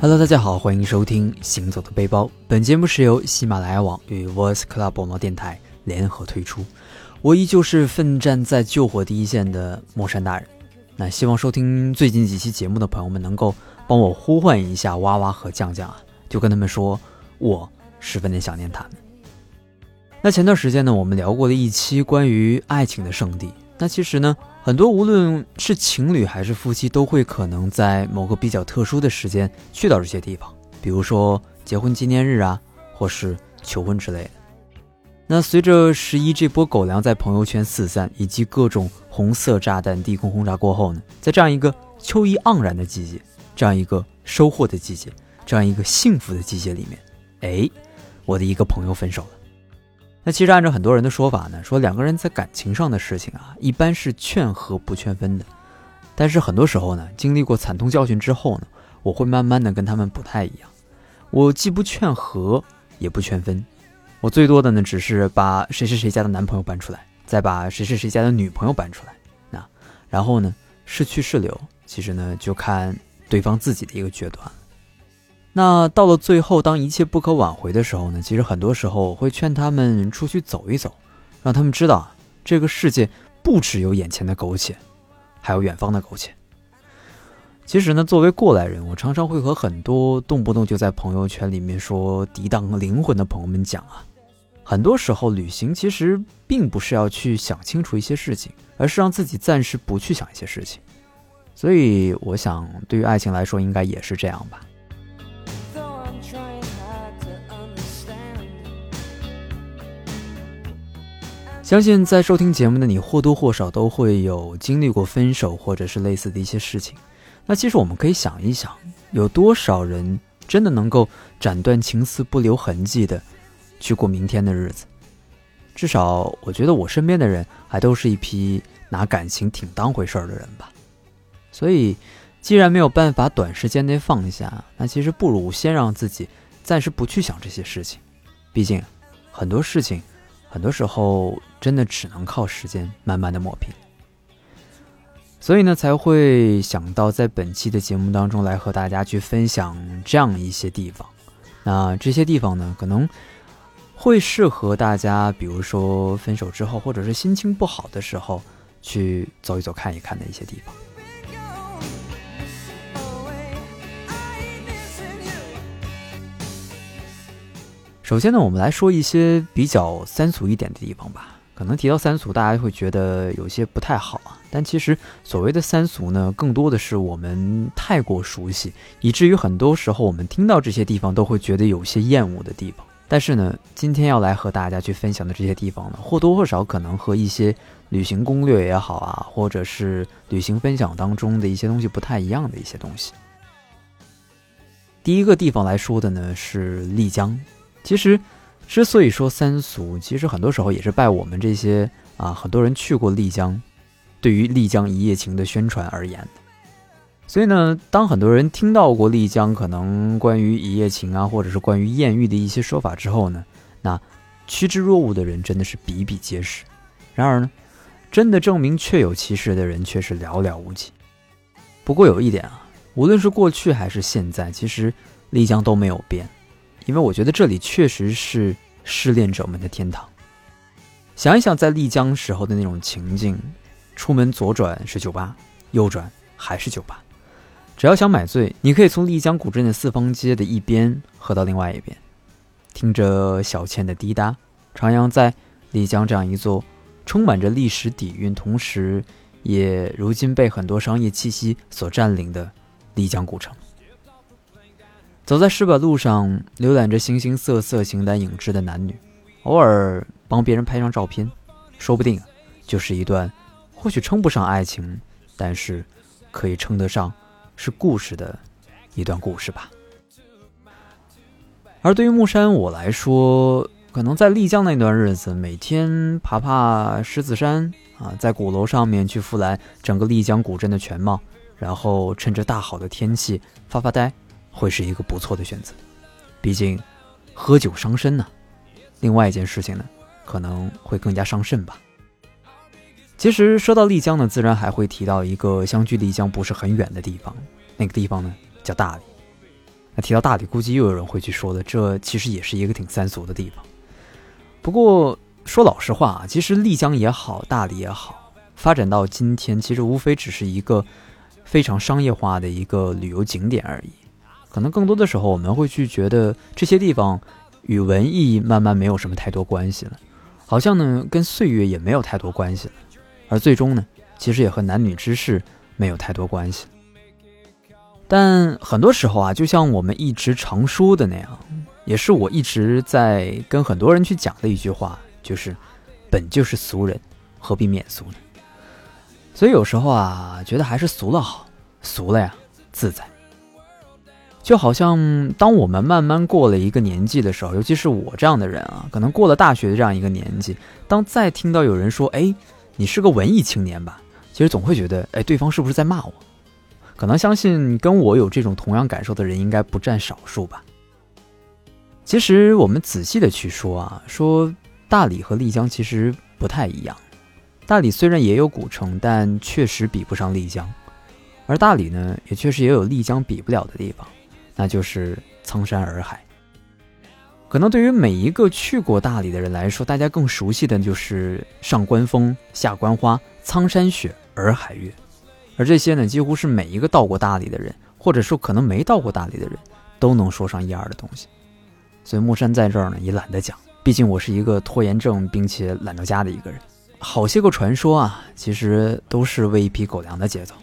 Hello，大家好，欢迎收听《行走的背包》。本节目是由喜马拉雅网与 Voice Club 网络电台联合推出。我依旧是奋战在救火第一线的莫山大人。那希望收听最近几期节目的朋友们能够帮我呼唤一下哇哇和酱酱啊，就跟他们说我十分的想念他们。那前段时间呢，我们聊过了一期关于爱情的圣地。那其实呢。很多无论是情侣还是夫妻，都会可能在某个比较特殊的时间去到这些地方，比如说结婚纪念日啊，或是求婚之类的。那随着十一这波狗粮在朋友圈四散，以及各种红色炸弹低空轰炸过后呢，在这样一个秋意盎然的季节，这样一个收获的季节，这样一个幸福的季节里面，哎，我的一个朋友分手了。那其实按照很多人的说法呢，说两个人在感情上的事情啊，一般是劝和不劝分的。但是很多时候呢，经历过惨痛教训之后呢，我会慢慢的跟他们不太一样。我既不劝和，也不劝分，我最多的呢，只是把谁谁谁家的男朋友搬出来，再把谁谁谁家的女朋友搬出来。那然后呢，是去是留，其实呢，就看对方自己的一个决断。那到了最后，当一切不可挽回的时候呢？其实很多时候我会劝他们出去走一走，让他们知道这个世界不只有眼前的苟且，还有远方的苟且。其实呢，作为过来人，我常常会和很多动不动就在朋友圈里面说抵挡灵魂的朋友们讲啊，很多时候旅行其实并不是要去想清楚一些事情，而是让自己暂时不去想一些事情。所以，我想对于爱情来说，应该也是这样吧。相信在收听节目的你或多或少都会有经历过分手或者是类似的一些事情。那其实我们可以想一想，有多少人真的能够斩断情丝不留痕迹的去过明天的日子？至少我觉得我身边的人还都是一批拿感情挺当回事儿的人吧。所以，既然没有办法短时间内放下，那其实不如先让自己暂时不去想这些事情。毕竟，很多事情。很多时候，真的只能靠时间慢慢的磨平，所以呢，才会想到在本期的节目当中来和大家去分享这样一些地方。那这些地方呢，可能会适合大家，比如说分手之后，或者是心情不好的时候，去走一走、看一看的一些地方。首先呢，我们来说一些比较三俗一点的地方吧。可能提到三俗，大家会觉得有些不太好啊。但其实所谓的三俗呢，更多的是我们太过熟悉，以至于很多时候我们听到这些地方都会觉得有些厌恶的地方。但是呢，今天要来和大家去分享的这些地方呢，或多或少可能和一些旅行攻略也好啊，或者是旅行分享当中的一些东西不太一样的一些东西。第一个地方来说的呢，是丽江。其实，之所以说三俗，其实很多时候也是拜我们这些啊很多人去过丽江，对于丽江一夜情的宣传而言。所以呢，当很多人听到过丽江可能关于一夜情啊，或者是关于艳遇的一些说法之后呢，那趋之若鹜的人真的是比比皆是。然而呢，真的证明确有其事的人却是寥寥无几。不过有一点啊，无论是过去还是现在，其实丽江都没有变。因为我觉得这里确实是失恋者们的天堂。想一想在丽江时候的那种情境，出门左转是酒吧，右转还是酒吧。只要想买醉，你可以从丽江古镇的四方街的一边喝到另外一边，听着小倩的滴答，徜徉在丽江这样一座充满着历史底蕴，同时也如今被很多商业气息所占领的丽江古城。走在石板路上，浏览着形形色色、形单影只的男女，偶尔帮别人拍张照片，说不定就是一段或许称不上爱情，但是可以称得上是故事的一段故事吧。而对于木山我来说，可能在丽江那段日子，每天爬爬狮子山啊，在鼓楼上面去俯览整个丽江古镇的全貌，然后趁着大好的天气发发呆。会是一个不错的选择，毕竟喝酒伤身呢。另外一件事情呢，可能会更加伤肾吧。其实说到丽江呢，自然还会提到一个相距丽江不是很远的地方，那个地方呢叫大理。那提到大理，估计又有人会去说的，这其实也是一个挺三俗的地方。不过说老实话啊，其实丽江也好，大理也好，发展到今天，其实无非只是一个非常商业化的一个旅游景点而已。可能更多的时候，我们会去觉得这些地方与文艺慢慢没有什么太多关系了，好像呢跟岁月也没有太多关系了，而最终呢，其实也和男女之事没有太多关系。但很多时候啊，就像我们一直常说的那样，也是我一直在跟很多人去讲的一句话，就是“本就是俗人，何必免俗呢？”所以有时候啊，觉得还是俗了好，俗了呀自在。就好像当我们慢慢过了一个年纪的时候，尤其是我这样的人啊，可能过了大学的这样一个年纪，当再听到有人说“哎，你是个文艺青年吧”，其实总会觉得“哎，对方是不是在骂我？”可能相信跟我有这种同样感受的人应该不占少数吧。其实我们仔细的去说啊，说大理和丽江其实不太一样。大理虽然也有古城，但确实比不上丽江，而大理呢，也确实也有丽江比不了的地方，那就是苍山洱海。可能对于每一个去过大理的人来说，大家更熟悉的就是上官风、下关花、苍山雪、洱海月。而这些呢，几乎是每一个到过大理的人，或者说可能没到过大理的人，都能说上一二的东西。所以木山在这儿呢，也懒得讲，毕竟我是一个拖延症并且懒到家的一个人。好些个传说啊，其实都是喂一批狗粮的节奏。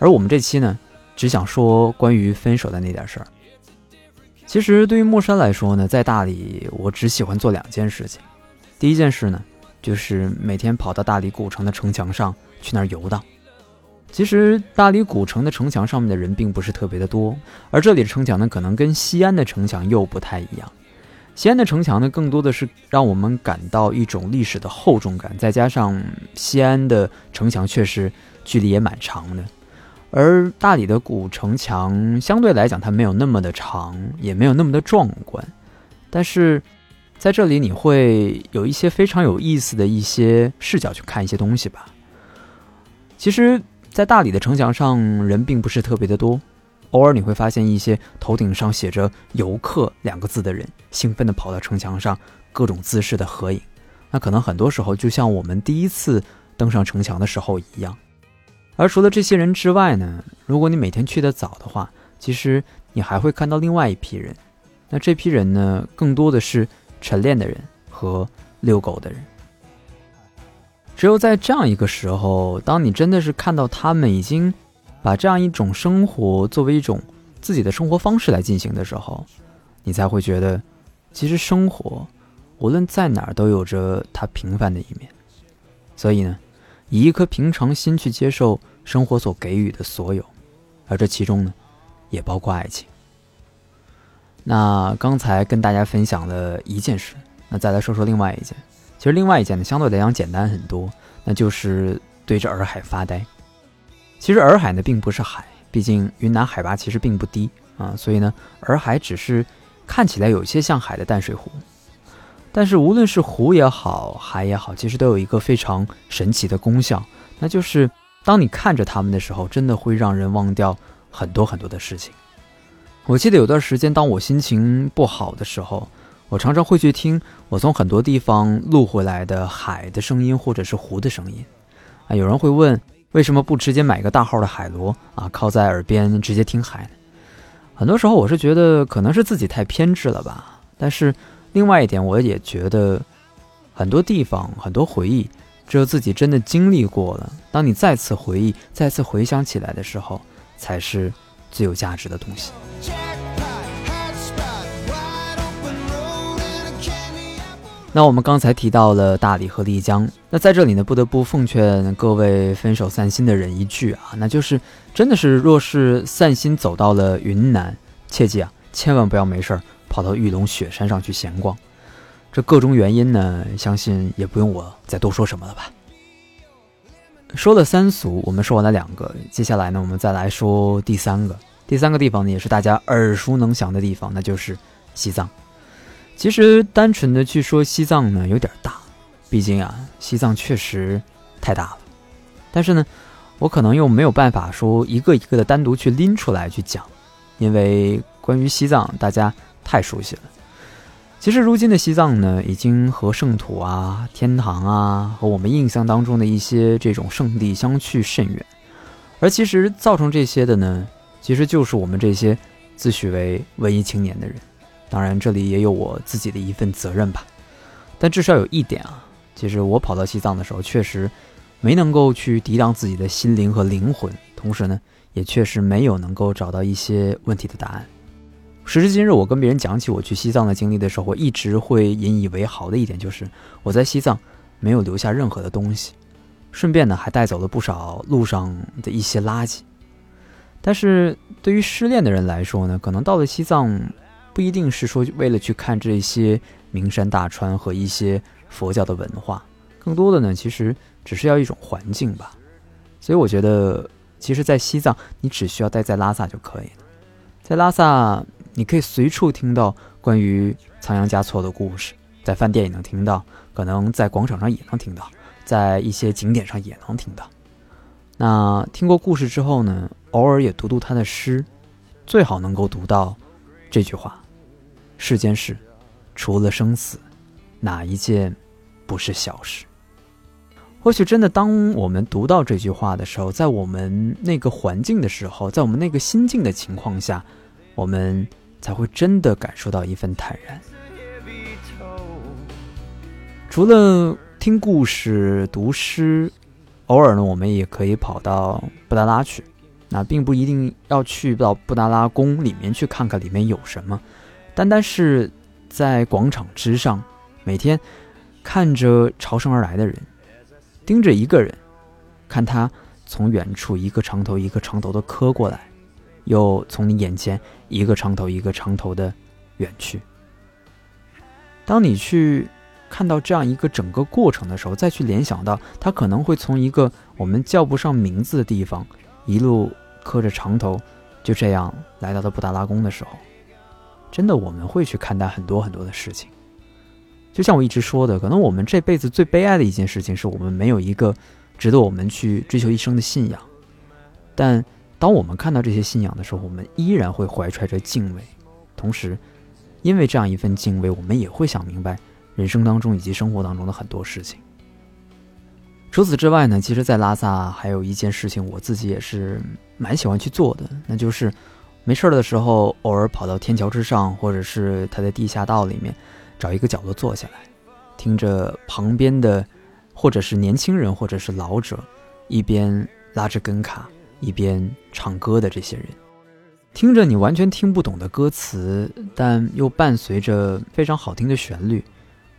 而我们这期呢，只想说关于分手的那点事儿。其实对于木山来说呢，在大理我只喜欢做两件事情。第一件事呢，就是每天跑到大理古城的城墙上去那儿游荡。其实大理古城的城墙上面的人并不是特别的多，而这里的城墙呢，可能跟西安的城墙又不太一样。西安的城墙呢，更多的是让我们感到一种历史的厚重感，再加上西安的城墙确实距离也蛮长的，而大理的古城墙相对来讲它没有那么的长，也没有那么的壮观，但是在这里你会有一些非常有意思的一些视角去看一些东西吧。其实。在大理的城墙上，人并不是特别的多，偶尔你会发现一些头顶上写着“游客”两个字的人，兴奋地跑到城墙上，各种姿势的合影。那可能很多时候就像我们第一次登上城墙的时候一样。而除了这些人之外呢，如果你每天去的早的话，其实你还会看到另外一批人。那这批人呢，更多的是晨练的人和遛狗的人。只有在这样一个时候，当你真的是看到他们已经把这样一种生活作为一种自己的生活方式来进行的时候，你才会觉得，其实生活无论在哪儿都有着它平凡的一面。所以呢，以一颗平常心去接受生活所给予的所有，而这其中呢，也包括爱情。那刚才跟大家分享了一件事，那再来说说另外一件。其实另外一件呢，相对来讲简单很多，那就是对着洱海发呆。其实洱海呢并不是海，毕竟云南海拔其实并不低啊，所以呢洱海只是看起来有些像海的淡水湖。但是无论是湖也好，海也好，其实都有一个非常神奇的功效，那就是当你看着它们的时候，真的会让人忘掉很多很多的事情。我记得有段时间，当我心情不好的时候。我常常会去听我从很多地方录回来的海的声音，或者是湖的声音。啊，有人会问，为什么不直接买个大号的海螺啊，靠在耳边直接听海呢？很多时候我是觉得可能是自己太偏执了吧。但是另外一点，我也觉得很多地方、很多回忆，只有自己真的经历过了，当你再次回忆、再次回想起来的时候，才是最有价值的东西。那我们刚才提到了大理和丽江，那在这里呢，不得不奉劝各位分手散心的人一句啊，那就是真的是，若是散心走到了云南，切记啊，千万不要没事儿跑到玉龙雪山上去闲逛。这各种原因呢，相信也不用我再多说什么了吧。说了三俗，我们说完了两个，接下来呢，我们再来说第三个。第三个地方呢，也是大家耳熟能详的地方，那就是西藏。其实单纯的去说西藏呢，有点大，毕竟啊，西藏确实太大了。但是呢，我可能又没有办法说一个一个的单独去拎出来去讲，因为关于西藏，大家太熟悉了。其实如今的西藏呢，已经和圣土啊、天堂啊，和我们印象当中的一些这种圣地相去甚远。而其实造成这些的呢，其实就是我们这些自诩为文艺青年的人。当然，这里也有我自己的一份责任吧。但至少有一点啊，其实我跑到西藏的时候，确实没能够去抵挡自己的心灵和灵魂，同时呢，也确实没有能够找到一些问题的答案。时至今日，我跟别人讲起我去西藏的经历的时候，我一直会引以为豪的一点就是，我在西藏没有留下任何的东西，顺便呢还带走了不少路上的一些垃圾。但是对于失恋的人来说呢，可能到了西藏，不一定是说为了去看这些名山大川和一些佛教的文化，更多的呢，其实只是要一种环境吧。所以我觉得，其实，在西藏，你只需要待在拉萨就可以了，在拉萨。你可以随处听到关于仓央嘉措的故事，在饭店也能听到，可能在广场上也能听到，在一些景点上也能听到。那听过故事之后呢，偶尔也读读他的诗，最好能够读到这句话：“世间事，除了生死，哪一件不是小事？”或许真的，当我们读到这句话的时候，在我们那个环境的时候，在我们那个心境的情况下，我们。才会真的感受到一份坦然。除了听故事、读诗，偶尔呢，我们也可以跑到布达拉去。那并不一定要去到布达拉宫里面去看看里面有什么，单单是在广场之上，每天看着朝圣而来的人，盯着一个人，看他从远处一个长头一个长头的磕过来。又从你眼前一个长头一个长头的远去。当你去看到这样一个整个过程的时候，再去联想到他可能会从一个我们叫不上名字的地方，一路磕着长头，就这样来到了布达拉宫的时候，真的我们会去看待很多很多的事情。就像我一直说的，可能我们这辈子最悲哀的一件事情，是我们没有一个值得我们去追求一生的信仰，但。当我们看到这些信仰的时候，我们依然会怀揣着敬畏，同时，因为这样一份敬畏，我们也会想明白人生当中以及生活当中的很多事情。除此之外呢，其实，在拉萨还有一件事情，我自己也是蛮喜欢去做的，那就是没事儿的时候，偶尔跑到天桥之上，或者是它的地下道里面，找一个角落坐下来，听着旁边的，或者是年轻人，或者是老者，一边拉着根卡。一边唱歌的这些人，听着你完全听不懂的歌词，但又伴随着非常好听的旋律，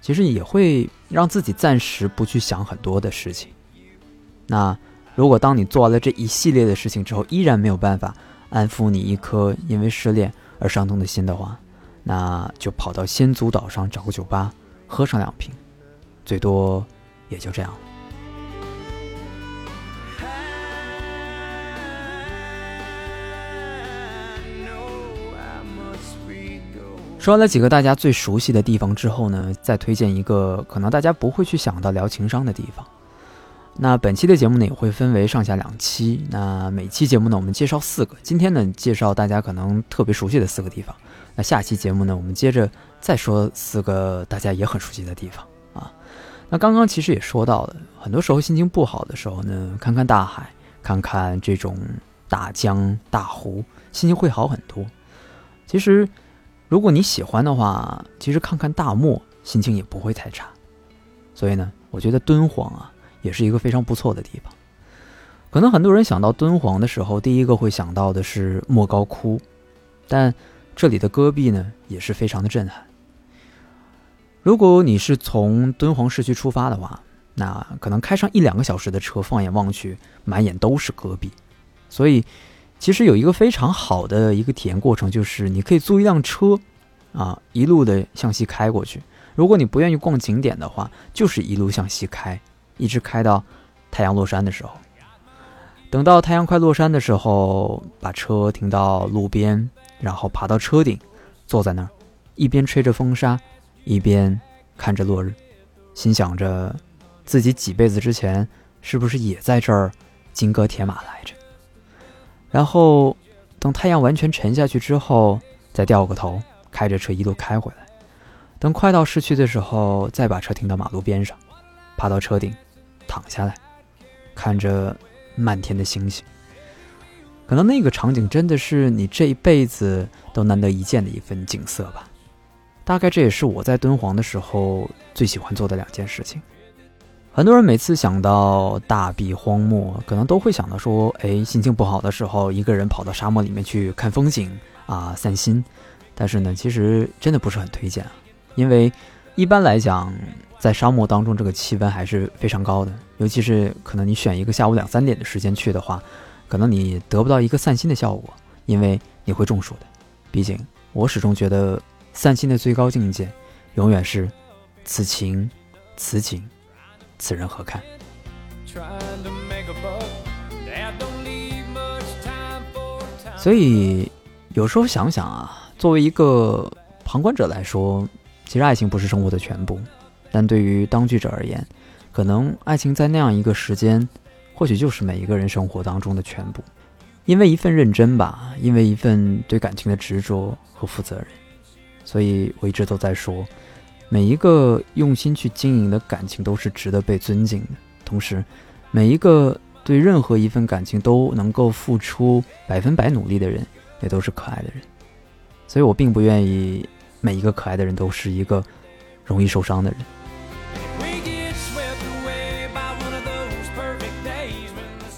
其实也会让自己暂时不去想很多的事情。那如果当你做完了这一系列的事情之后，依然没有办法安抚你一颗因为失恋而伤痛的心的话，那就跑到仙足岛上找个酒吧喝上两瓶，最多也就这样。说完了几个大家最熟悉的地方之后呢，再推荐一个可能大家不会去想到聊情商的地方。那本期的节目呢也会分为上下两期。那每期节目呢我们介绍四个，今天呢介绍大家可能特别熟悉的四个地方。那下期节目呢我们接着再说四个大家也很熟悉的地方啊。那刚刚其实也说到了，很多时候心情不好的时候呢，看看大海，看看这种大江大湖，心情会好很多。其实。如果你喜欢的话，其实看看大漠，心情也不会太差。所以呢，我觉得敦煌啊，也是一个非常不错的地方。可能很多人想到敦煌的时候，第一个会想到的是莫高窟，但这里的戈壁呢，也是非常的震撼。如果你是从敦煌市区出发的话，那可能开上一两个小时的车，放眼望去，满眼都是戈壁，所以。其实有一个非常好的一个体验过程，就是你可以租一辆车，啊，一路的向西开过去。如果你不愿意逛景点的话，就是一路向西开，一直开到太阳落山的时候。等到太阳快落山的时候，把车停到路边，然后爬到车顶，坐在那儿，一边吹着风沙，一边看着落日，心想着自己几辈子之前是不是也在这儿金戈铁马来着。然后，等太阳完全沉下去之后，再掉个头，开着车一路开回来。等快到市区的时候，再把车停到马路边上，爬到车顶，躺下来，看着漫天的星星。可能那个场景真的是你这一辈子都难得一见的一份景色吧。大概这也是我在敦煌的时候最喜欢做的两件事情。很多人每次想到大地荒漠，可能都会想到说：“哎，心情不好的时候，一个人跑到沙漠里面去看风景啊，散心。”但是呢，其实真的不是很推荐，因为一般来讲，在沙漠当中，这个气温还是非常高的，尤其是可能你选一个下午两三点的时间去的话，可能你得不到一个散心的效果，因为你会中暑的。毕竟，我始终觉得散心的最高境界，永远是此情此景。此人何堪？所以有时候想想啊，作为一个旁观者来说，其实爱情不是生活的全部，但对于当局者而言，可能爱情在那样一个时间，或许就是每一个人生活当中的全部。因为一份认真吧，因为一份对感情的执着和负责任，所以我一直都在说。每一个用心去经营的感情都是值得被尊敬的，同时，每一个对任何一份感情都能够付出百分百努力的人，也都是可爱的人。所以我并不愿意每一个可爱的人都是一个容易受伤的人。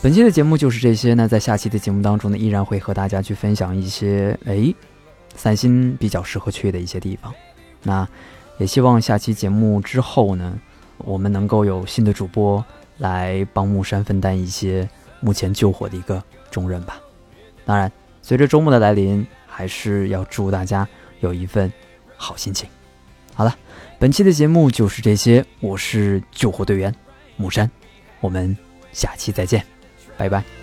本期的节目就是这些。那在下期的节目当中呢，依然会和大家去分享一些哎，散心比较适合去的一些地方。那。也希望下期节目之后呢，我们能够有新的主播来帮木山分担一些目前救火的一个重任吧。当然，随着周末的来临，还是要祝大家有一份好心情。好了，本期的节目就是这些，我是救火队员木山，我们下期再见，拜拜。